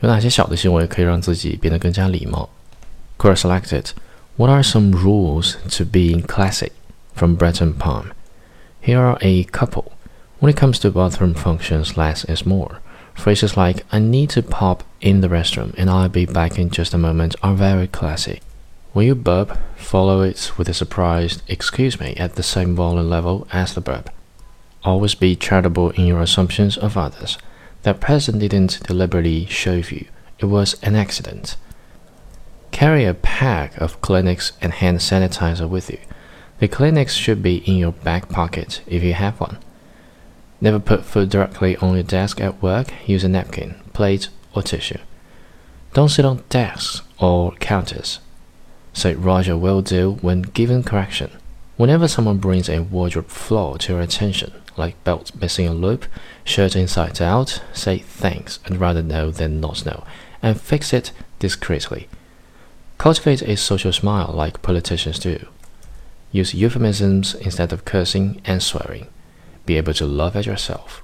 有哪些小的行为可以让自己变得更加礼貌？Quora selected. What are some rules to being classy? From Bretton Palm. Here are a couple. When it comes to bathroom functions, less is more. Phrases like "I need to pop in the restroom" and "I'll be back in just a moment" are very classy. When you burp, follow it with a surprised "Excuse me" at the same volume level as the burp. Always be charitable in your assumptions of others. That person didn't deliberately shove you, it was an accident. Carry a pack of Kleenex and hand sanitizer with you. The Kleenex should be in your back pocket if you have one. Never put food directly on your desk at work. Use a napkin, plate, or tissue. Don't sit on desks or counters. Say Roger will do when given correction. Whenever someone brings a wardrobe flaw to your attention, like belt missing a loop, shirt inside out, say thanks and rather know than not know, and fix it discreetly. Cultivate a social smile like politicians do. Use euphemisms instead of cursing and swearing. Be able to laugh at yourself.